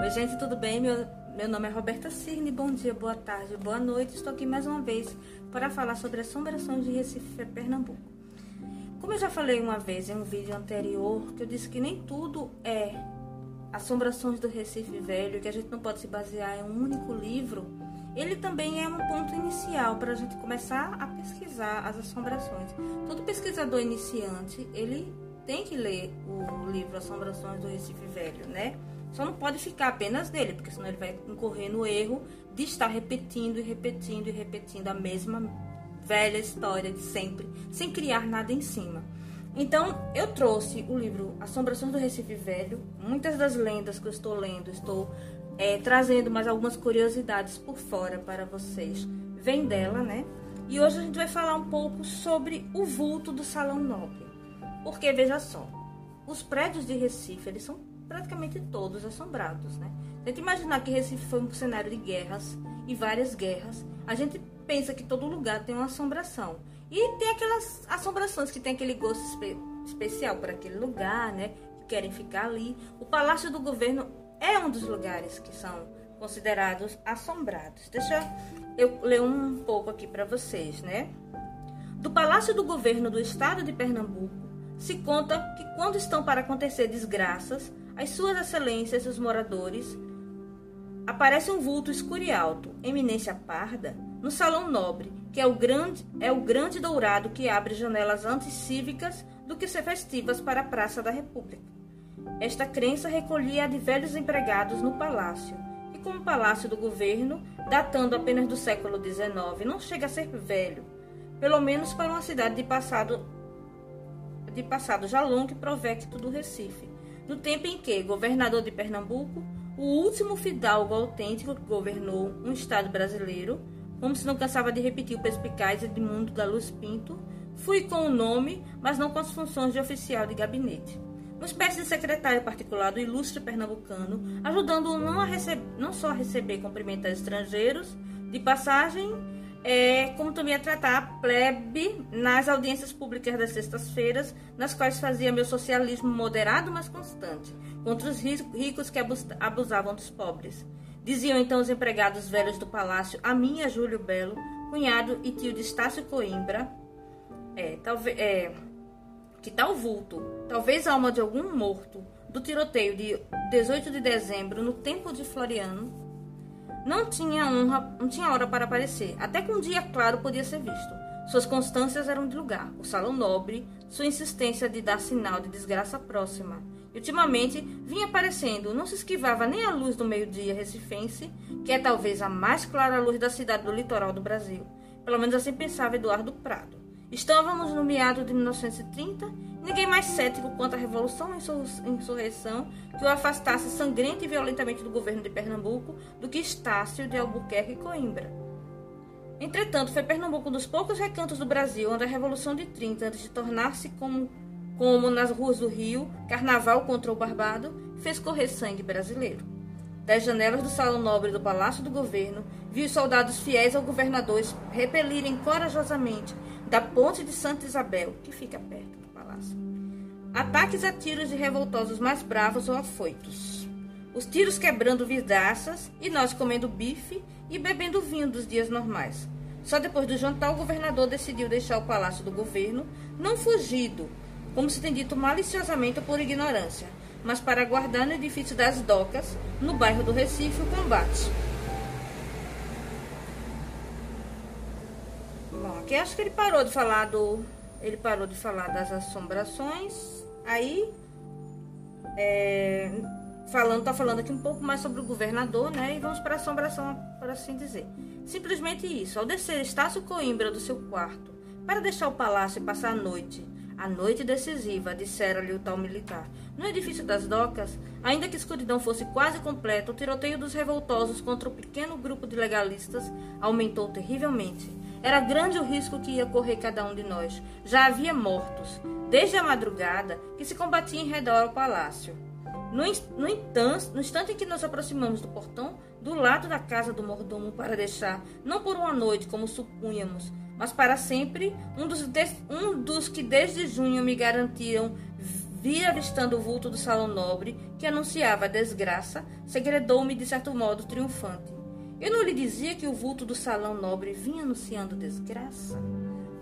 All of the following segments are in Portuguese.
Oi, gente, tudo bem? Meu, meu nome é Roberta Cirne. Bom dia, boa tarde, boa noite. Estou aqui mais uma vez para falar sobre assombrações de Recife, Pernambuco. Como eu já falei uma vez em um vídeo anterior, que eu disse que nem tudo é assombrações do Recife Velho, que a gente não pode se basear em um único livro, ele também é um ponto inicial para a gente começar a pesquisar as assombrações. Todo pesquisador iniciante, ele tem que ler o livro Assombrações do Recife Velho, né? Só não pode ficar apenas nele, porque senão ele vai incorrer no erro de estar repetindo e repetindo e repetindo a mesma velha história de sempre, sem criar nada em cima. Então, eu trouxe o livro Assombrações do Recife Velho. Muitas das lendas que eu estou lendo, estou é, trazendo mais algumas curiosidades por fora para vocês. Vem dela, né? E hoje a gente vai falar um pouco sobre o vulto do Salão Nobre. Porque, veja só, os prédios de Recife, eles são praticamente todos assombrados, né? Tenta imaginar que Recife foi um cenário de guerras e várias guerras. A gente pensa que todo lugar tem uma assombração. E tem aquelas assombrações que tem aquele gosto espe especial para aquele lugar, né? Que querem ficar ali. O Palácio do Governo é um dos lugares que são considerados assombrados. Deixa eu ler um pouco aqui para vocês, né? Do Palácio do Governo do Estado de Pernambuco se conta que quando estão para acontecer desgraças, as suas excelências, os moradores, aparece um vulto escuro e alto, eminência parda, no salão nobre, que é o grande, é o grande dourado que abre janelas antes cívicas do que ser festivas para a Praça da República. Esta crença recolhia a de velhos empregados no palácio, e como palácio do governo, datando apenas do século XIX, não chega a ser velho, pelo menos para uma cidade de passado de passado já longo e provecto do Recife no tempo em que, governador de Pernambuco, o último fidalgo autêntico que governou um estado brasileiro, como se não cansava de repetir o perspicaz Edmundo da Luz Pinto, fui com o nome, mas não com as funções de oficial de gabinete. Uma espécie de secretário particular do ilustre pernambucano, ajudando-o não, não só a receber cumprimentos estrangeiros de passagem é, como também a tratar a plebe nas audiências públicas das sextas-feiras, nas quais fazia meu socialismo moderado, mas constante, contra os ricos que abusavam dos pobres. Diziam então os empregados velhos do palácio, a minha Júlio Belo, cunhado e tio de Estácio Coimbra, é, talvez, é, que tal vulto, talvez alma de algum morto, do tiroteio de 18 de dezembro no tempo de Floriano, não tinha honra, não tinha hora para aparecer, até que um dia claro podia ser visto. Suas constâncias eram de lugar, o salão nobre, sua insistência de dar sinal de desgraça próxima. E ultimamente vinha aparecendo, não se esquivava nem a luz do meio-dia recifense, que é talvez a mais clara luz da cidade do litoral do Brasil. Pelo menos assim pensava Eduardo Prado. Estávamos no meado de 1930, ninguém mais cético quanto à revolução e insurreição que o afastasse sangrento e violentamente do governo de Pernambuco do que Estácio de Albuquerque e Coimbra. Entretanto, foi Pernambuco um dos poucos recantos do Brasil onde a Revolução de 30, antes de tornar-se como, como nas ruas do Rio, carnaval contra o barbado, fez correr sangue brasileiro. Das janelas do Salão Nobre do Palácio do Governo, viu os soldados fiéis ao governador repelirem corajosamente da ponte de Santa Isabel, que fica perto do palácio. Ataques a tiros de revoltosos mais bravos ou afoitos. Os tiros quebrando vidraças e nós comendo bife e bebendo vinho dos dias normais. Só depois do jantar, o governador decidiu deixar o palácio do governo, não fugido, como se tem dito maliciosamente por ignorância, mas para guardar no edifício das docas, no bairro do Recife, o combate. Porque acho que ele parou de falar do. Ele parou de falar das assombrações. Aí. É, falando, tá falando aqui um pouco mais sobre o governador, né? E vamos para a assombração, por assim dizer. Simplesmente isso. Ao descer Estácio Coimbra do seu quarto para deixar o palácio e passar a noite, a noite decisiva, dissera-lhe o tal militar. No edifício das docas, ainda que a escuridão fosse quase completa, o tiroteio dos revoltosos contra o pequeno grupo de legalistas aumentou terrivelmente. Era grande o risco que ia correr cada um de nós. Já havia mortos, desde a madrugada, que se combatia em redor ao palácio. No, no, instante, no instante em que nos aproximamos do portão, do lado da casa do mordomo, para deixar, não por uma noite, como supunhamos, mas para sempre, um dos, um dos que desde junho me garantiram vi avistando o vulto do salão nobre que anunciava a desgraça, segredou-me de certo modo triunfante. Eu não lhe dizia que o vulto do salão nobre vinha anunciando desgraça?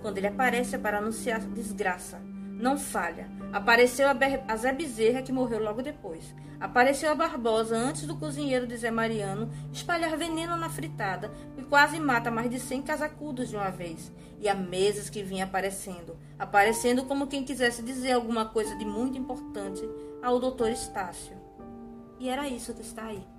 Quando ele aparece é para anunciar desgraça. Não falha. Apareceu a, Zé Bezerra, que morreu logo depois. Apareceu a Barbosa antes do cozinheiro de Zé Mariano espalhar veneno na fritada e quase mata mais de cem casacudos de uma vez. E há meses que vinha aparecendo, aparecendo como quem quisesse dizer alguma coisa de muito importante ao doutor Estácio. E era isso que está aí.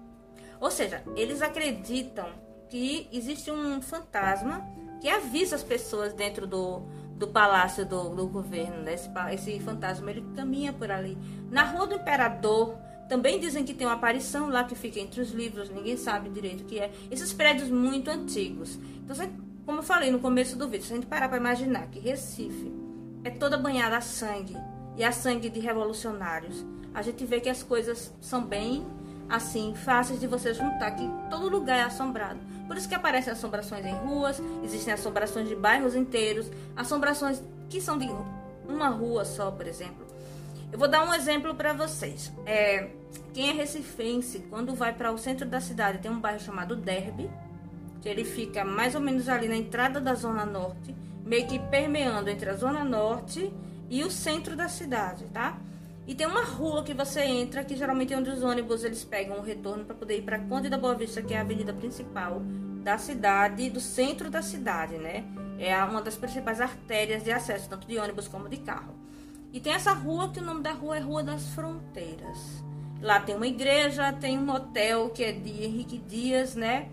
Ou seja, eles acreditam que existe um fantasma que avisa as pessoas dentro do, do palácio do, do governo. Né? Esse, esse fantasma ele caminha por ali. Na Rua do Imperador, também dizem que tem uma aparição lá que fica entre os livros, ninguém sabe direito o que é. Esses prédios muito antigos. Então, como eu falei no começo do vídeo, se a gente parar para imaginar que Recife é toda banhada a sangue e a sangue de revolucionários, a gente vê que as coisas são bem assim, fáceis de você juntar, que todo lugar é assombrado. Por isso que aparecem assombrações em ruas, existem assombrações de bairros inteiros, assombrações que são de uma rua só, por exemplo. Eu vou dar um exemplo para vocês. É, quem é recifense, quando vai para o centro da cidade, tem um bairro chamado Derby, que ele fica mais ou menos ali na entrada da Zona Norte, meio que permeando entre a Zona Norte e o centro da cidade, tá? E tem uma rua que você entra, que geralmente é onde os ônibus eles pegam o retorno para poder ir para Conde da Boa Vista, que é a avenida principal da cidade, do centro da cidade, né? É uma das principais artérias de acesso, tanto de ônibus como de carro. E tem essa rua que o nome da rua é Rua das Fronteiras. Lá tem uma igreja, tem um hotel que é de Henrique Dias, né?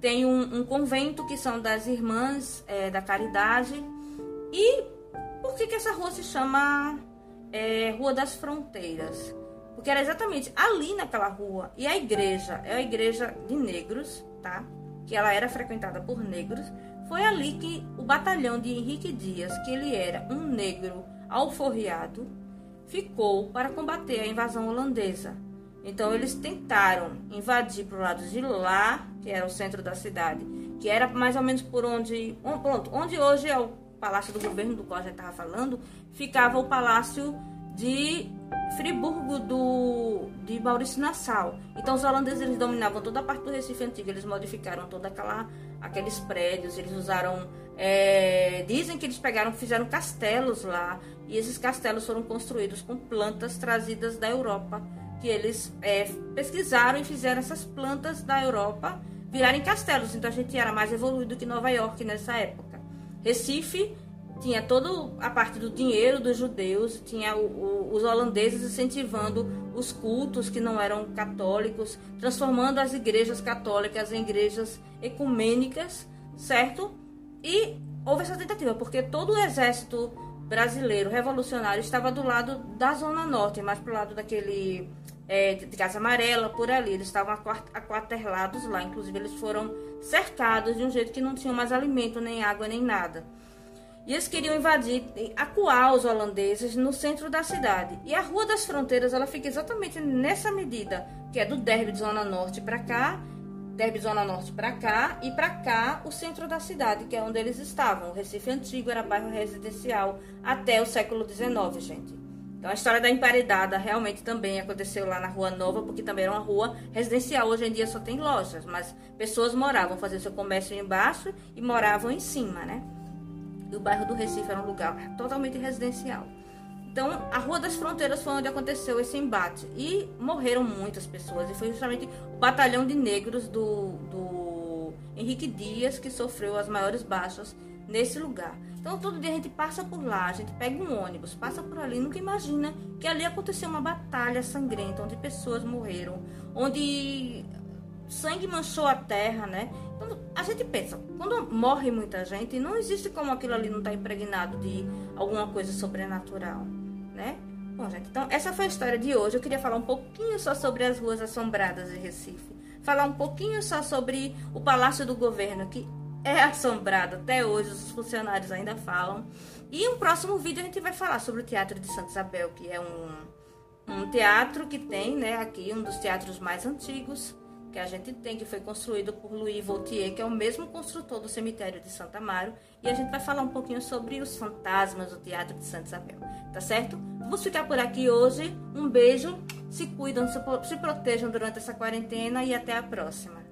Tem um, um convento que são das Irmãs é, da Caridade. E por que, que essa rua se chama é, Rua das Fronteiras, porque era exatamente ali naquela rua. E a igreja é a igreja de negros, tá? Que ela era frequentada por negros. Foi ali que o batalhão de Henrique Dias, que ele era um negro alforriado, ficou para combater a invasão holandesa. Então eles tentaram invadir para o lado de lá, que era o centro da cidade, que era mais ou menos por onde, pronto, onde hoje é o Palácio do Governo do qual a gente estava falando, ficava o Palácio de Friburgo do, de Maurício Nassau. Então os holandeses eles dominavam toda a parte do Recife antigo, eles modificaram toda aquela aqueles prédios, eles usaram é, dizem que eles pegaram, fizeram castelos lá e esses castelos foram construídos com plantas trazidas da Europa, que eles é, pesquisaram e fizeram essas plantas da Europa virarem castelos. Então a gente era mais evoluído que Nova York nessa época. Recife tinha toda a parte do dinheiro dos judeus, tinha o, o, os holandeses incentivando os cultos que não eram católicos, transformando as igrejas católicas em igrejas ecumênicas, certo? E houve essa tentativa, porque todo o exército brasileiro revolucionário estava do lado da Zona Norte, mais para o lado daquele é, de Casa Amarela, por ali. Eles estavam aquaterlados lá, inclusive eles foram cercados de um jeito que não tinham mais alimento, nem água, nem nada. E eles queriam invadir, acuar os holandeses no centro da cidade. E a Rua das Fronteiras, ela fica exatamente nessa medida, que é do Derby de Zona Norte para cá, Derby Zona Norte para cá e para cá o centro da cidade, que é onde eles estavam. O Recife Antigo era bairro residencial até o século XIX, gente. Então a história da emparedada realmente também aconteceu lá na Rua Nova, porque também era uma rua residencial. Hoje em dia só tem lojas, mas pessoas moravam, faziam seu comércio embaixo e moravam em cima, né? E o bairro do Recife era um lugar totalmente residencial. Então, a Rua das Fronteiras foi onde aconteceu esse embate. E morreram muitas pessoas. E foi justamente o batalhão de negros do, do Henrique Dias que sofreu as maiores baixas nesse lugar. Então, todo dia a gente passa por lá, a gente pega um ônibus, passa por ali, nunca imagina que ali aconteceu uma batalha sangrenta, onde pessoas morreram, onde sangue manchou a terra, né? Então, a gente pensa, quando morre muita gente, não existe como aquilo ali não estar tá impregnado de alguma coisa sobrenatural, né? Bom, gente, então essa foi a história de hoje. Eu queria falar um pouquinho só sobre as ruas assombradas de Recife. Falar um pouquinho só sobre o Palácio do Governo, que é assombrado até hoje, os funcionários ainda falam. E um próximo vídeo a gente vai falar sobre o Teatro de Santa Isabel, que é um, um teatro que tem, né, aqui, um dos teatros mais antigos que a gente tem, que foi construído por Louis Vautier, que é o mesmo construtor do cemitério de Santa Amaro, e a gente vai falar um pouquinho sobre os fantasmas do Teatro de Santa Isabel, tá certo? Vamos ficar por aqui hoje. Um beijo, se cuidam, se protejam durante essa quarentena e até a próxima.